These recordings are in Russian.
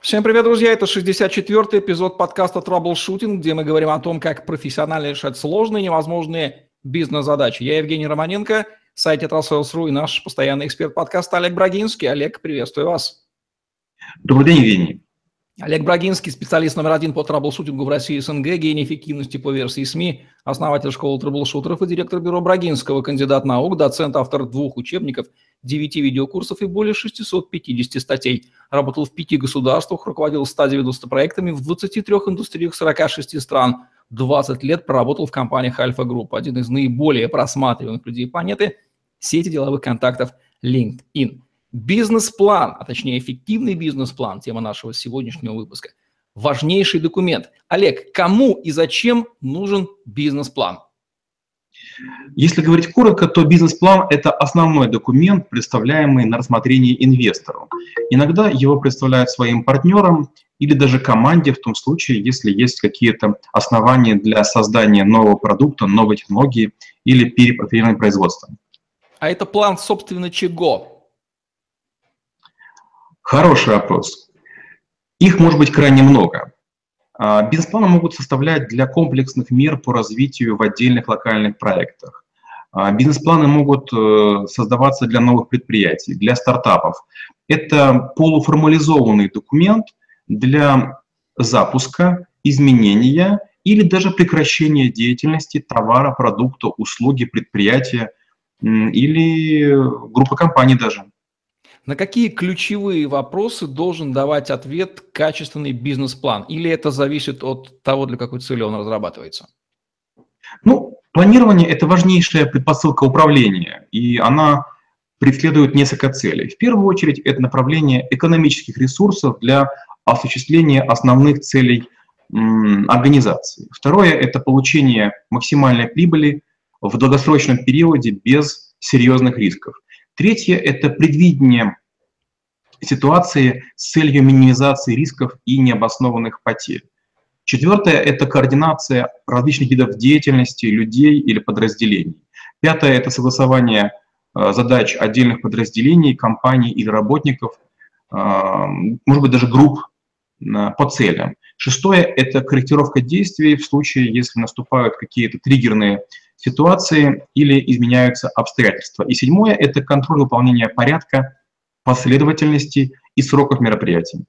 Всем привет, друзья! Это 64-й эпизод подкаста Troubleshooting, где мы говорим о том, как профессионально решать сложные невозможные бизнес-задачи. Я Евгений Романенко, сайт Tetrasales.ru и наш постоянный эксперт подкаста Олег Брагинский. Олег, приветствую вас. Добрый день, Евгений. Олег Брагинский, специалист номер один по траблшутингу в России и СНГ, гений эффективности по версии СМИ, основатель школы траблшутеров и директор бюро Брагинского, кандидат наук, доцент, автор двух учебников, девяти видеокурсов и более 650 статей. Работал в пяти государствах, руководил 190 проектами в 23 индустриях 46 стран. 20 лет проработал в компаниях Альфа Групп, один из наиболее просматриваемых людей планеты, сети деловых контактов LinkedIn. Бизнес-план, а точнее эффективный бизнес-план, тема нашего сегодняшнего выпуска. Важнейший документ. Олег, кому и зачем нужен бизнес-план? Если говорить коротко, то бизнес-план – это основной документ, представляемый на рассмотрение инвестору. Иногда его представляют своим партнерам или даже команде в том случае, если есть какие-то основания для создания нового продукта, новой технологии или перепрофилирования производства. А это план, собственно, чего? Хороший вопрос. Их может быть крайне много. А, бизнес-планы могут составлять для комплексных мер по развитию в отдельных локальных проектах. А, бизнес-планы могут э, создаваться для новых предприятий, для стартапов. Это полуформализованный документ для запуска, изменения или даже прекращения деятельности товара, продукта, услуги, предприятия или группы компаний даже. На какие ключевые вопросы должен давать ответ качественный бизнес-план? Или это зависит от того, для какой цели он разрабатывается? Ну, планирование – это важнейшая предпосылка управления, и она преследует несколько целей. В первую очередь, это направление экономических ресурсов для осуществления основных целей организации. Второе – это получение максимальной прибыли в долгосрочном периоде без серьезных рисков. Третье – это предвидение ситуации с целью минимизации рисков и необоснованных потерь. Четвертое – это координация различных видов деятельности людей или подразделений. Пятое – это согласование э, задач отдельных подразделений, компаний или работников, э, может быть, даже групп по целям. Шестое – это корректировка действий в случае, если наступают какие-то триггерные ситуации или изменяются обстоятельства. И седьмое – это контроль выполнения порядка, последовательности и сроков мероприятий.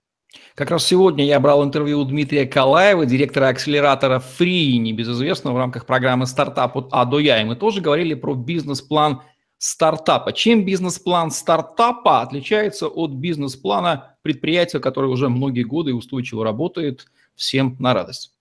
Как раз сегодня я брал интервью у Дмитрия Калаева, директора акселератора Free, небезызвестного в рамках программы «Стартап от А до Я». И мы тоже говорили про бизнес-план стартапа. Чем бизнес-план стартапа отличается от бизнес-плана предприятия, которое уже многие годы устойчиво работает всем на радость?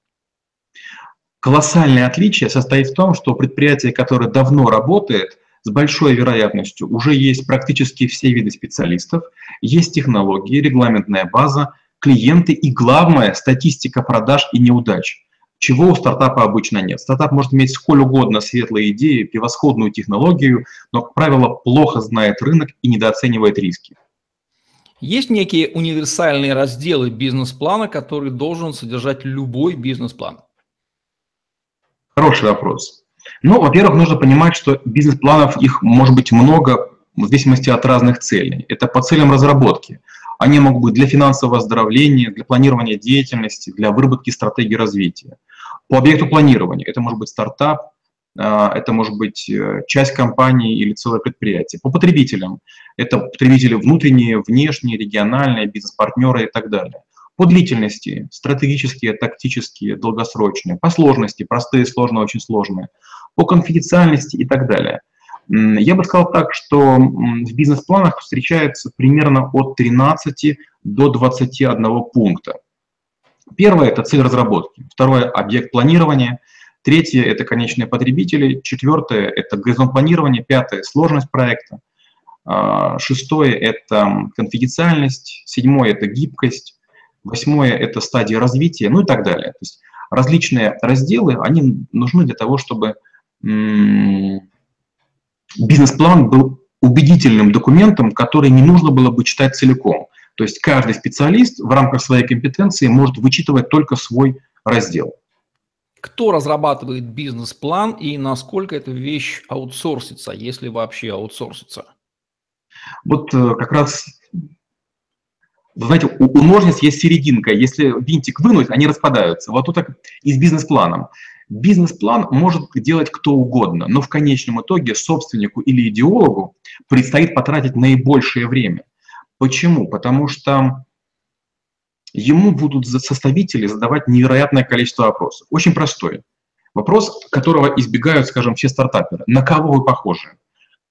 Колоссальное отличие состоит в том, что предприятие, которое давно работает, с большой вероятностью уже есть практически все виды специалистов, есть технологии, регламентная база, клиенты и, главное, статистика продаж и неудач, чего у стартапа обычно нет. Стартап может иметь сколь угодно светлые идеи, превосходную технологию, но, как правило, плохо знает рынок и недооценивает риски. Есть некие универсальные разделы бизнес-плана, которые должен содержать любой бизнес-план? Хороший вопрос. Ну, во-первых, нужно понимать, что бизнес-планов их может быть много в зависимости от разных целей. Это по целям разработки. Они могут быть для финансового оздоровления, для планирования деятельности, для выработки стратегии развития. По объекту планирования это может быть стартап, а, это может быть э, часть компании или целое предприятие. По потребителям это потребители внутренние, внешние, региональные, бизнес-партнеры и так далее. По длительности, стратегические, тактические, долгосрочные. По сложности, простые, сложные, очень сложные. По конфиденциальности и так далее. Я бы сказал так, что в бизнес-планах встречается примерно от 13 до 21 пункта. Первое – это цель разработки. Второе – объект планирования. Третье – это конечные потребители. Четвертое – это горизонт планирования. Пятое – сложность проекта. А, шестое – это конфиденциальность. Седьмое – это гибкость. Восьмое – это стадия развития, ну и так далее. То есть различные разделы, они нужны для того, чтобы бизнес-план был убедительным документом, который не нужно было бы читать целиком. То есть каждый специалист в рамках своей компетенции может вычитывать только свой раздел. Кто разрабатывает бизнес-план и насколько эта вещь аутсорсится, если вообще аутсорсится? Вот э, как раз вы знаете, у, у ножниц есть серединка, если винтик вынуть, они распадаются. Вот тут так и с бизнес-планом. Бизнес-план может делать кто угодно, но в конечном итоге собственнику или идеологу предстоит потратить наибольшее время. Почему? Потому что ему будут составители задавать невероятное количество вопросов. Очень простой. Вопрос, которого избегают, скажем, все стартаперы. На кого вы похожи?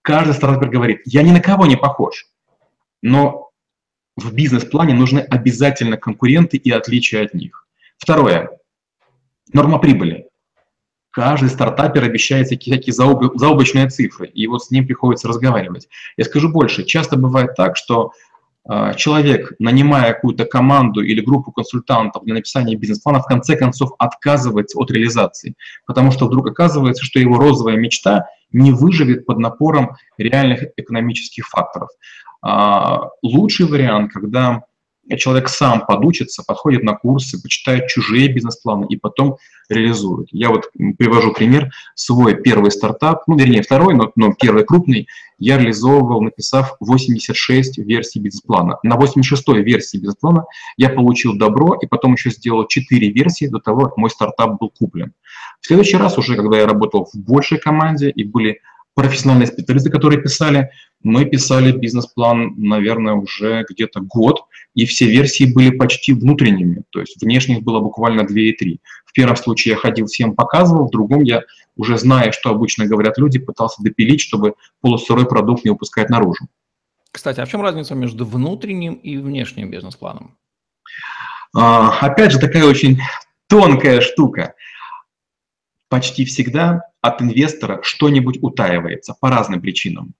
Каждый стартапер говорит, я ни на кого не похож. Но в бизнес-плане нужны обязательно конкуренты и отличия от них. Второе. Норма прибыли. Каждый стартапер обещает всякие, всякие заоблачные цифры, и вот с ним приходится разговаривать. Я скажу больше. Часто бывает так, что э, человек, нанимая какую-то команду или группу консультантов для написания бизнес-плана, в конце концов отказывается от реализации, потому что вдруг оказывается, что его розовая мечта не выживет под напором реальных экономических факторов. А, лучший вариант, когда человек сам подучится, подходит на курсы, почитает чужие бизнес-планы и потом реализует. Я вот привожу пример, свой первый стартап, ну, вернее, второй, но, но первый крупный, я реализовывал, написав 86 версий бизнес-плана. На 86-й версии бизнес-плана я получил добро и потом еще сделал 4 версии до того, как мой стартап был куплен. В следующий раз уже, когда я работал в большей команде и были профессиональные специалисты, которые писали. Мы писали бизнес-план, наверное, уже где-то год, и все версии были почти внутренними, то есть внешних было буквально 2 и 3. В первом случае я ходил, всем показывал, в другом я, уже зная, что обычно говорят люди, пытался допилить, чтобы полусырой продукт не выпускать наружу. Кстати, а в чем разница между внутренним и внешним бизнес-планом? А, опять же, такая очень тонкая штука. Почти всегда от инвестора что-нибудь утаивается по разным причинам.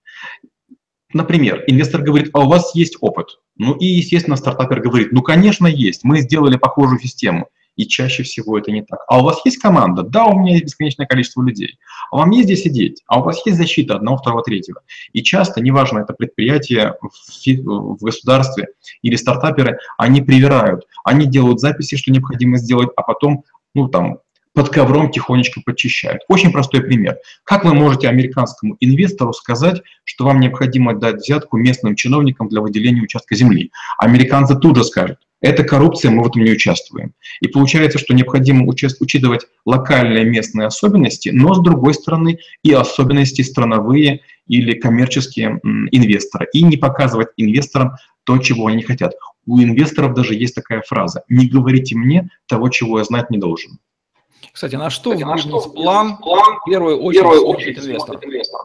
Например, инвестор говорит, а у вас есть опыт? Ну и, естественно, стартапер говорит, ну, конечно, есть, мы сделали похожую систему. И чаще всего это не так. А у вас есть команда? Да, у меня есть бесконечное количество людей. А вам есть где сидеть? А у вас есть защита одного, второго, третьего? И часто, неважно, это предприятие в, в государстве или стартаперы, они привирают. Они делают записи, что необходимо сделать, а потом ну, там, под ковром тихонечко подчищают. Очень простой пример. Как вы можете американскому инвестору сказать, что вам необходимо дать взятку местным чиновникам для выделения участка земли? Американцы тут же скажут, это коррупция, мы в этом не участвуем. И получается, что необходимо учитывать локальные местные особенности, но с другой стороны и особенности страновые или коммерческие инвестора. И не показывать инвесторам то, чего они хотят. У инвесторов даже есть такая фраза «не говорите мне того, чего я знать не должен». Кстати, на что Кстати, в бизнес-план в первую очередь, первую очередь инвестор? инвестор?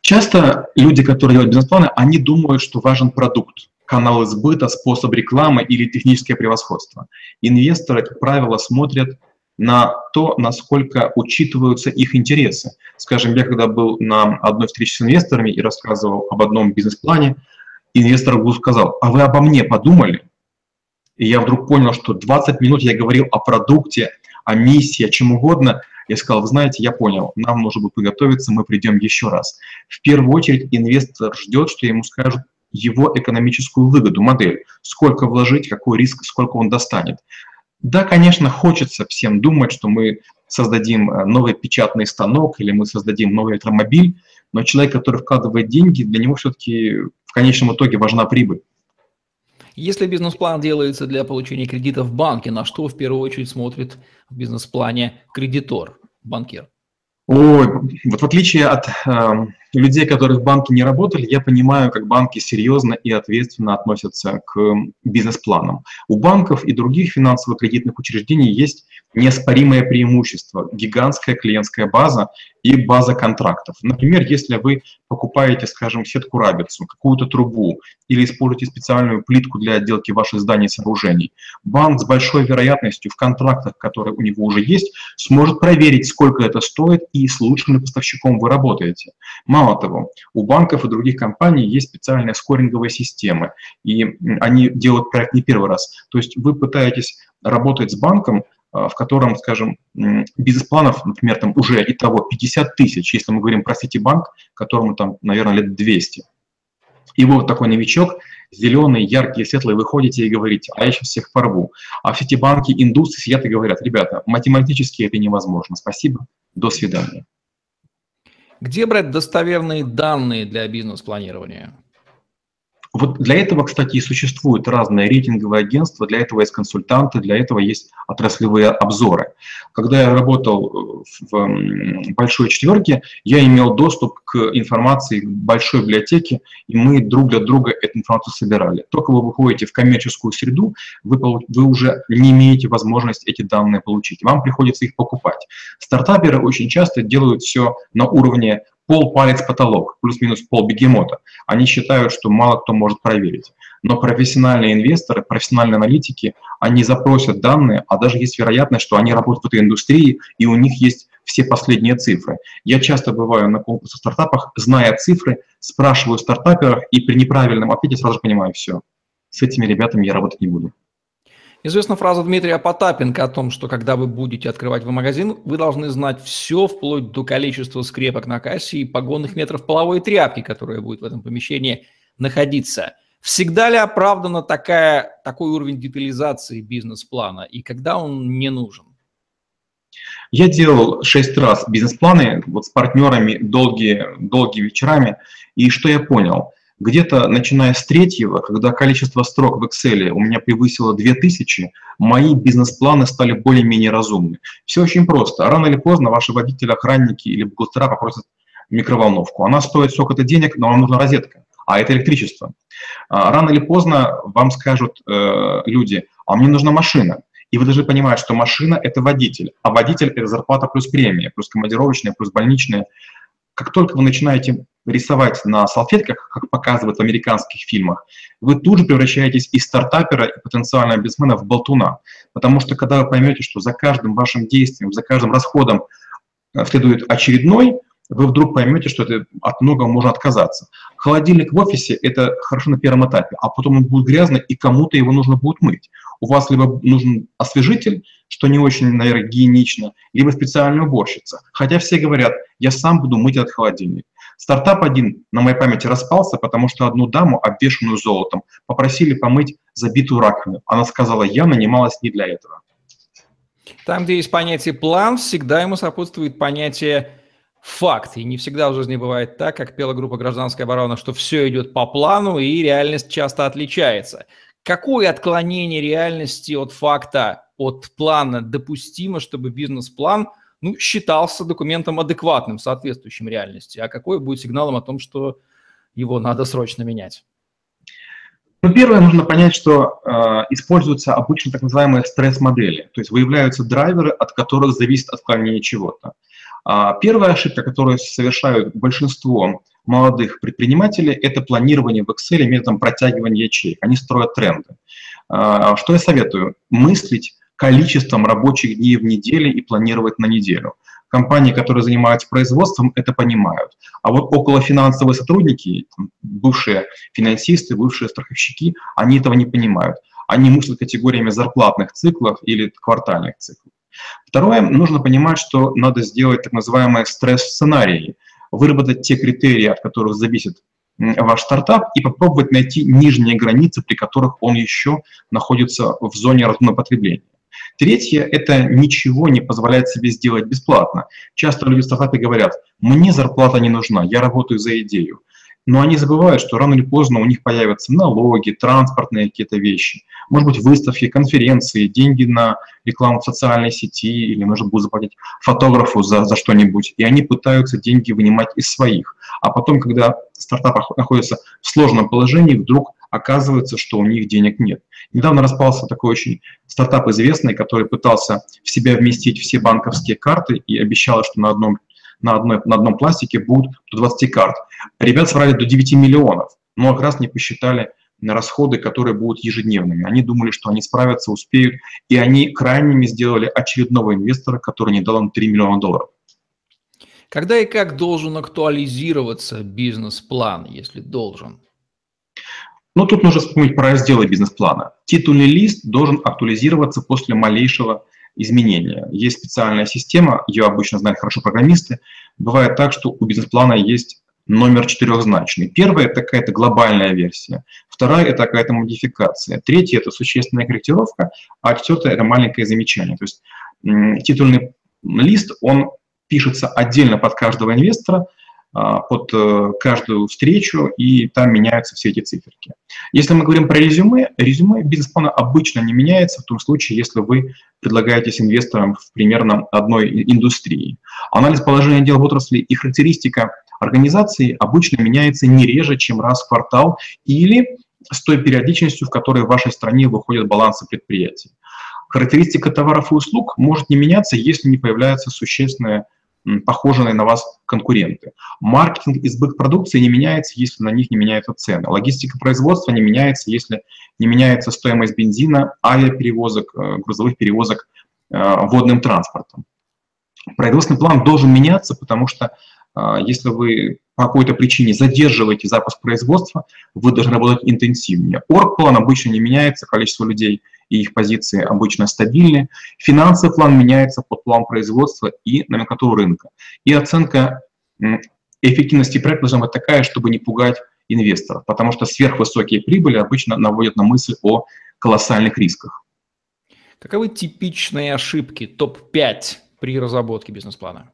Часто люди, которые делают бизнес-планы, они думают, что важен продукт, канал избыта, способ рекламы или техническое превосходство. Инвесторы, как правило, смотрят на то, насколько учитываются их интересы. Скажем, я когда был на одной встрече с инвесторами и рассказывал об одном бизнес-плане, инвестор вдруг сказал, а вы обо мне подумали? И я вдруг понял, что 20 минут я говорил о продукте, о миссии, о чем угодно, я сказал, вы знаете, я понял, нам нужно будет подготовиться, мы придем еще раз. В первую очередь инвестор ждет, что ему скажут его экономическую выгоду, модель, сколько вложить, какой риск, сколько он достанет. Да, конечно, хочется всем думать, что мы создадим э, новый печатный станок или мы создадим новый электромобиль, но человек, который вкладывает деньги, для него все-таки в конечном итоге важна прибыль. Если бизнес-план делается для получения кредита в банке, на что в первую очередь смотрит в бизнес-плане кредитор, банкир? Ой, вот в отличие от э, людей, которые в банке не работали, я понимаю, как банки серьезно и ответственно относятся к бизнес-планам. У банков и других финансово-кредитных учреждений есть неоспоримое преимущество – гигантская клиентская база и база контрактов. Например, если вы покупаете, скажем, сетку-рабицу, какую-то трубу или используете специальную плитку для отделки ваших зданий и сооружений, банк с большой вероятностью в контрактах, которые у него уже есть, сможет проверить, сколько это стоит и с лучшим поставщиком вы работаете. Мало того, у банков и других компаний есть специальные скоринговые системы, и они делают проект не первый раз. То есть вы пытаетесь работать с банком, а, в котором, скажем, бизнес-планов, например, там уже и того 50 тысяч, если мы говорим про Ситибанк, которому там, наверное, лет 200. И вы вот такой новичок, зеленый, яркий, светлый, выходите и говорите, а я сейчас всех порву. А в Ситибанке индусы сидят и говорят, ребята, математически это невозможно, спасибо, до свидания. Где брать достоверные данные для бизнес-планирования? Вот для этого, кстати, и существуют разные рейтинговые агентства, для этого есть консультанты, для этого есть отраслевые обзоры. Когда я работал э, в большой четверке, я имел доступ к информации большой библиотеки, и мы друг для друга эту информацию собирали. Только вы выходите в коммерческую среду, вы, вы уже не имеете возможность эти данные получить. Вам приходится их покупать. Стартаперы очень часто делают все на уровне пол палец потолок, плюс-минус пол бегемота. Они считают, что мало кто может проверить. Но профессиональные инвесторы, профессиональные аналитики, они запросят данные, а даже есть вероятность, что они работают в этой индустрии, и у них есть все последние цифры. Я часто бываю на конкурсах стартапах, зная цифры, спрашиваю стартаперов, и при неправильном ответе сразу понимаю, все, с этими ребятами я работать не буду. Известна фраза Дмитрия Потапенко о том, что когда вы будете открывать в магазин, вы должны знать все, вплоть до количества скрепок на кассе и погонных метров половой тряпки, которая будет в этом помещении находиться. Всегда ли оправдана такая, такой уровень детализации бизнес-плана и когда он не нужен? Я делал шесть раз бизнес-планы вот с партнерами долгие, долгие вечерами, и что я понял – где-то начиная с третьего, когда количество строк в Excel у меня превысило 2000, мои бизнес-планы стали более-менее разумны. Все очень просто. Рано или поздно ваши водители, охранники или бухгалтера попросят микроволновку. Она стоит сколько-то денег, но вам нужна розетка, а это электричество. А, рано или поздно вам скажут э, люди, а мне нужна машина. И вы должны понимать, что машина – это водитель, а водитель – это зарплата плюс премия, плюс командировочная, плюс больничная. Как только вы начинаете рисовать на салфетках, как показывают в американских фильмах, вы тут же превращаетесь из стартапера и потенциального бизнесмена в болтуна. Потому что когда вы поймете, что за каждым вашим действием, за каждым расходом э, следует очередной, вы вдруг поймете, что это от многого можно отказаться. Холодильник в офисе – это хорошо на первом этапе, а потом он будет грязный, и кому-то его нужно будет мыть. У вас либо нужен освежитель, что не очень, наверное, гигиенично, либо специальная уборщица. Хотя все говорят, я сам буду мыть этот холодильник. Стартап один на моей памяти распался, потому что одну даму, обвешенную золотом, попросили помыть забитую раковину. Она сказала, я нанималась не для этого. Там, где есть понятие «план», всегда ему сопутствует понятие «факт». И не всегда в жизни бывает так, как пела группа «Гражданская оборона», что все идет по плану, и реальность часто отличается. Какое отклонение реальности от факта, от плана допустимо, чтобы бизнес-план – ну, считался документом адекватным, соответствующим реальности, а какой будет сигналом о том, что его надо срочно менять? Ну, первое, нужно понять, что э, используются обычно так называемые стресс-модели, то есть выявляются драйверы, от которых зависит отклонение чего-то. А первая ошибка, которую совершают большинство молодых предпринимателей, это планирование в Excel методом протягивания ячеек. Они строят тренды. А, что я советую? Мыслить количеством рабочих дней в неделе и планировать на неделю. Компании, которые занимаются производством, это понимают. А вот около финансовые сотрудники, бывшие финансисты, бывшие страховщики, они этого не понимают. Они мыслят категориями зарплатных циклов или квартальных циклов. Второе, нужно понимать, что надо сделать так называемые стресс-сценарии, выработать те критерии, от которых зависит ваш стартап, и попробовать найти нижние границы, при которых он еще находится в зоне разумного потребления. Третье – это ничего не позволяет себе сделать бесплатно. Часто люди в стартапе говорят, мне зарплата не нужна, я работаю за идею. Но они забывают, что рано или поздно у них появятся налоги, транспортные какие-то вещи, может быть, выставки, конференции, деньги на рекламу в социальной сети, или нужно будет заплатить фотографу за, за что-нибудь. И они пытаются деньги вынимать из своих. А потом, когда стартап находится в сложном положении, вдруг оказывается, что у них денег нет. Недавно распался такой очень стартап известный, который пытался в себя вместить все банковские карты и обещал, что на одном, на одной, на одном пластике будут до 20 карт. Ребят собрали до 9 миллионов, но как раз не посчитали на расходы, которые будут ежедневными. Они думали, что они справятся, успеют, и они крайними сделали очередного инвестора, который не дал им 3 миллиона долларов. Когда и как должен актуализироваться бизнес-план, если должен? Но тут нужно вспомнить про разделы бизнес-плана. Титульный лист должен актуализироваться после малейшего изменения. Есть специальная система, ее обычно знают хорошо программисты. Бывает так, что у бизнес-плана есть номер четырехзначный. Первая – это какая-то глобальная версия. Вторая – это какая-то модификация. Третья – это существенная корректировка. А четвертая – это маленькое замечание. То есть титульный лист, он пишется отдельно под каждого инвестора, под э, каждую встречу, и там меняются все эти циферки. Если мы говорим про резюме, резюме бизнес-плана обычно не меняется в том случае, если вы предлагаетесь инвесторам в примерно одной индустрии. Анализ положения дел в отрасли и характеристика организации обычно меняется не реже, чем раз в квартал или с той периодичностью, в которой в вашей стране выходят балансы предприятий. Характеристика товаров и услуг может не меняться, если не появляются существенные похожие на вас конкуренты. Маркетинг и сбыт продукции не меняется, если на них не меняются цены. Логистика производства не меняется, если не меняется стоимость бензина, авиаперевозок, э, грузовых перевозок э, водным транспортом. Производственный план должен меняться, потому что э, если вы по какой-то причине задерживаете запуск производства, вы должны работать интенсивнее. Оргплан обычно не меняется, количество людей и их позиции обычно стабильны. Финансовый план меняется под план производства и номенклатуру рынка. И оценка эффективности проекта должна быть такая, чтобы не пугать инвесторов, потому что сверхвысокие прибыли обычно наводят на мысль о колоссальных рисках. Каковы типичные ошибки топ-5 при разработке бизнес-плана?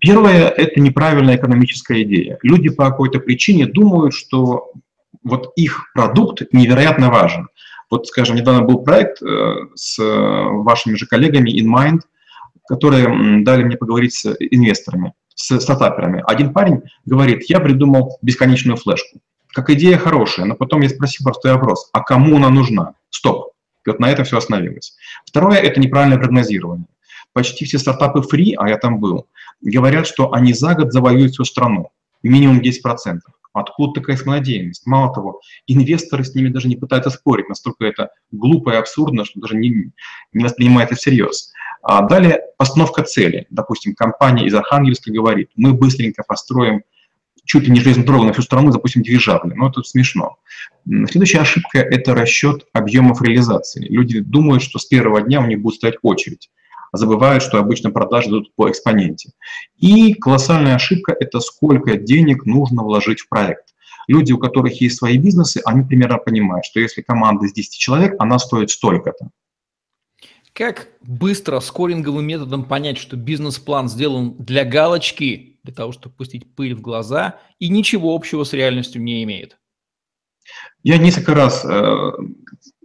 Первое – это неправильная экономическая идея. Люди по какой-то причине думают, что вот их продукт невероятно важен. Вот, скажем, недавно был проект э, с вашими же коллегами InMind, которые дали мне поговорить с инвесторами, с стартаперами. Один парень говорит, я придумал бесконечную флешку. Как идея хорошая, но потом я спросил простой вопрос, а кому она нужна? Стоп. И вот на этом все остановилось. Второе – это неправильное прогнозирование. Почти все стартапы free, а я там был, говорят, что они за год завоюют всю страну, минимум 10%. Откуда такая самонадеянность? Мало того, инвесторы с ними даже не пытаются спорить, настолько это глупо и абсурдно, что даже не, не это всерьез. А далее постановка цели. Допустим, компания из Архангельска говорит, мы быстренько построим чуть ли не железную дорогу на всю страну, запустим дирижабли. Но это смешно. Следующая ошибка – это расчет объемов реализации. Люди думают, что с первого дня у них будет стоять очередь забывают, что обычно продажи идут по экспоненте. И колоссальная ошибка – это сколько денег нужно вложить в проект. Люди, у которых есть свои бизнесы, они примерно понимают, что если команда из 10 человек, она стоит столько-то. Как быстро скоринговым методом понять, что бизнес-план сделан для галочки, для того, чтобы пустить пыль в глаза, и ничего общего с реальностью не имеет? Я несколько раз э,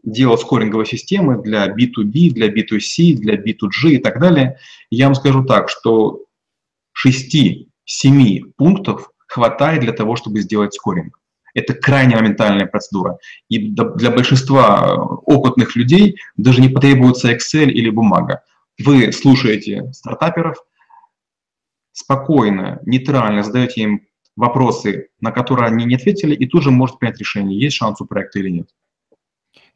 делал скоринговые системы для B2B, для B2C, для B2G и так далее, я вам скажу так, что 6-7 пунктов хватает для того, чтобы сделать скоринг. Это крайне моментальная процедура. И для большинства опытных людей даже не потребуется Excel или бумага. Вы слушаете стартаперов, спокойно, нейтрально задаете им вопросы, на которые они не ответили, и тут же можете принять решение, есть шанс у проекта или нет.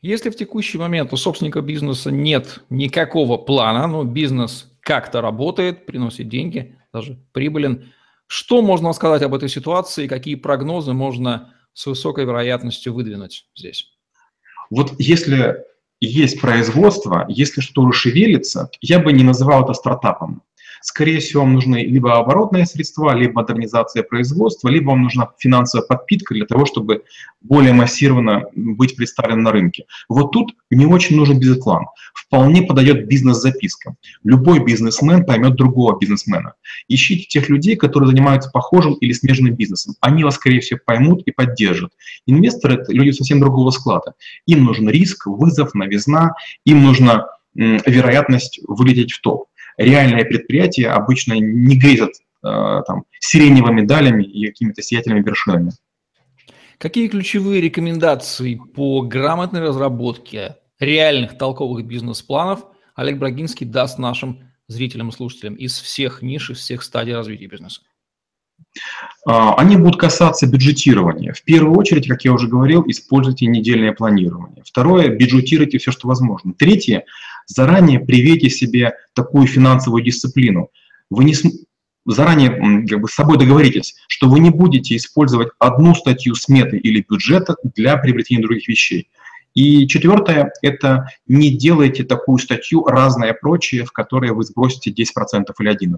Если в текущий момент у собственника бизнеса нет никакого плана, но бизнес как-то работает, приносит деньги, даже прибылен, что можно сказать об этой ситуации, какие прогнозы можно с высокой вероятностью выдвинуть здесь? Вот если есть производство, если что-то шевелится, я бы не называл это стартапом. Скорее всего, вам нужны либо оборотные средства, либо модернизация производства, либо вам нужна финансовая подпитка для того, чтобы более массированно быть представленным на рынке. Вот тут не очень нужен бизнес-план. Вполне подойдет бизнес-записка. Любой бизнесмен поймет другого бизнесмена. Ищите тех людей, которые занимаются похожим или смежным бизнесом. Они вас, скорее всего, поймут и поддержат. Инвесторы – это люди совсем другого склада. Им нужен риск, вызов, новизна, им нужна вероятность вылететь в топ реальные предприятия обычно не грезят э, там, сиреневыми медалями и какими-то сиятельными вершинами. Какие ключевые рекомендации по грамотной разработке реальных толковых бизнес-планов Олег Брагинский даст нашим зрителям и слушателям из всех ниш, из всех стадий развития бизнеса? А, они будут касаться бюджетирования. В первую очередь, как я уже говорил, используйте недельное планирование. Второе, бюджетируйте все, что возможно. Третье, заранее привейте себе такую финансовую дисциплину. Вы не заранее как бы, с собой договоритесь, что вы не будете использовать одну статью сметы или бюджета для приобретения других вещей. И четвертое – это не делайте такую статью «разное прочее», в которой вы сбросите 10% или 11%.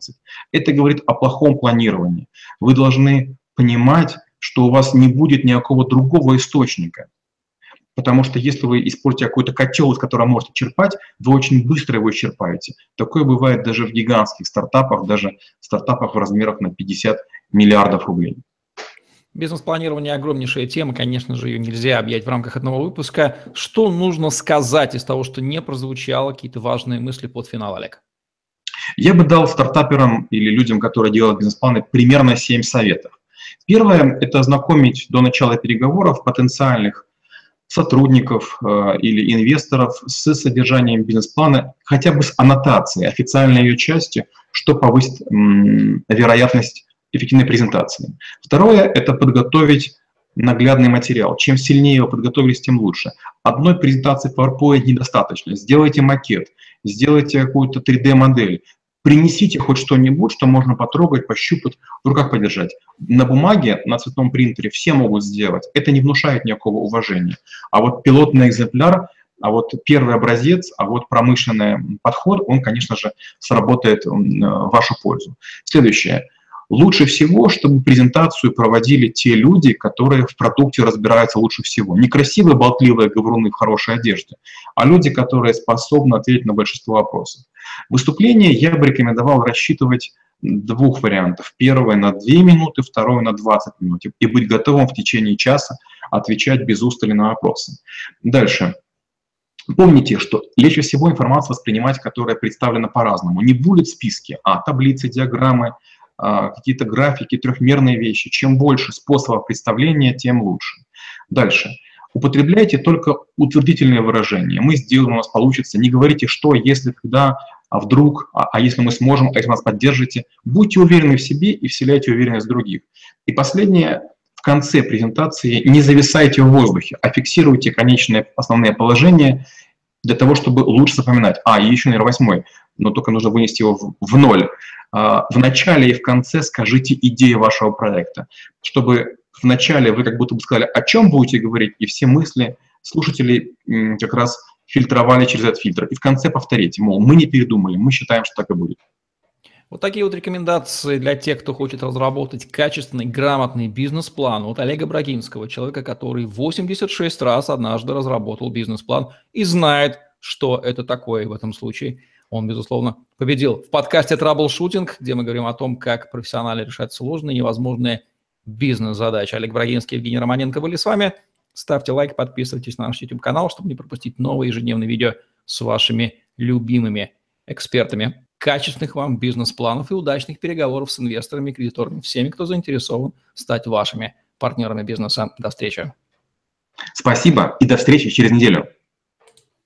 Это говорит о плохом планировании. Вы должны понимать, что у вас не будет никакого другого источника. Потому что если вы используете какой-то котел, из которого можете черпать, вы очень быстро его исчерпаете. Такое бывает даже в гигантских стартапах, даже в стартапах в размерах на 50 миллиардов рублей. Бизнес-планирование – огромнейшая тема, конечно же, ее нельзя объять в рамках одного выпуска. Что нужно сказать из того, что не прозвучало, какие-то важные мысли под финал, Олег? Я бы дал стартаперам или людям, которые делают бизнес-планы, примерно 7 советов. Первое – это ознакомить до начала переговоров потенциальных сотрудников э, или инвесторов с содержанием бизнес-плана, хотя бы с аннотацией, официальной ее части, что повысит вероятность эффективной презентации. Второе – это подготовить наглядный материал. Чем сильнее его подготовились, тем лучше. Одной презентации PowerPoint недостаточно. Сделайте макет, сделайте какую-то 3D-модель, принесите хоть что-нибудь, что можно потрогать, пощупать, в руках подержать. На бумаге, на цветном принтере все могут сделать. Это не внушает никакого уважения. А вот пилотный экземпляр, а вот первый образец, а вот промышленный подход, он, конечно же, сработает в вашу пользу. Следующее. Лучше всего, чтобы презентацию проводили те люди, которые в продукте разбираются лучше всего. Не красивые, болтливые говоруны в хорошей одежде, а люди, которые способны ответить на большинство вопросов. Выступление я бы рекомендовал рассчитывать двух вариантов. Первое на 2 минуты, второе на 20 минут. И быть готовым в течение часа отвечать без устали на вопросы. Дальше. Помните, что легче всего информацию воспринимать, которая представлена по-разному. Не будет списки, а таблицы, диаграммы, а, какие-то графики, трехмерные вещи. Чем больше способов представления, тем лучше. Дальше. Употребляйте только утвердительные выражения. Мы сделаем, у нас получится. Не говорите, что, если, когда, а вдруг, а, а если мы сможем, а если нас поддержите. Будьте уверены в себе и вселяйте уверенность в других. И последнее, в конце презентации не зависайте в воздухе, а фиксируйте конечные основные положения для того, чтобы лучше запоминать. А, и еще, наверное, восьмой, но только нужно вынести его в, в ноль. А, в начале и в конце скажите идею вашего проекта, чтобы в начале вы как будто бы сказали, о чем будете говорить, и все мысли слушателей как раз фильтровали через этот фильтр. И в конце повторите, мол, мы не передумали, мы считаем, что так и будет. Вот такие вот рекомендации для тех, кто хочет разработать качественный, грамотный бизнес-план от Олега Брагинского, человека, который 86 раз однажды разработал бизнес-план и знает, что это такое в этом случае. Он, безусловно, победил. В подкасте «Траблшутинг», где мы говорим о том, как профессионально решать сложные, невозможные бизнес-задачи. Олег Брагинский, Евгений Романенко были с вами. Ставьте лайк, подписывайтесь на наш YouTube-канал, чтобы не пропустить новые ежедневные видео с вашими любимыми экспертами. Качественных вам бизнес-планов и удачных переговоров с инвесторами кредиторами, всеми, кто заинтересован стать вашими партнерами бизнеса. До встречи. Спасибо и до встречи через неделю.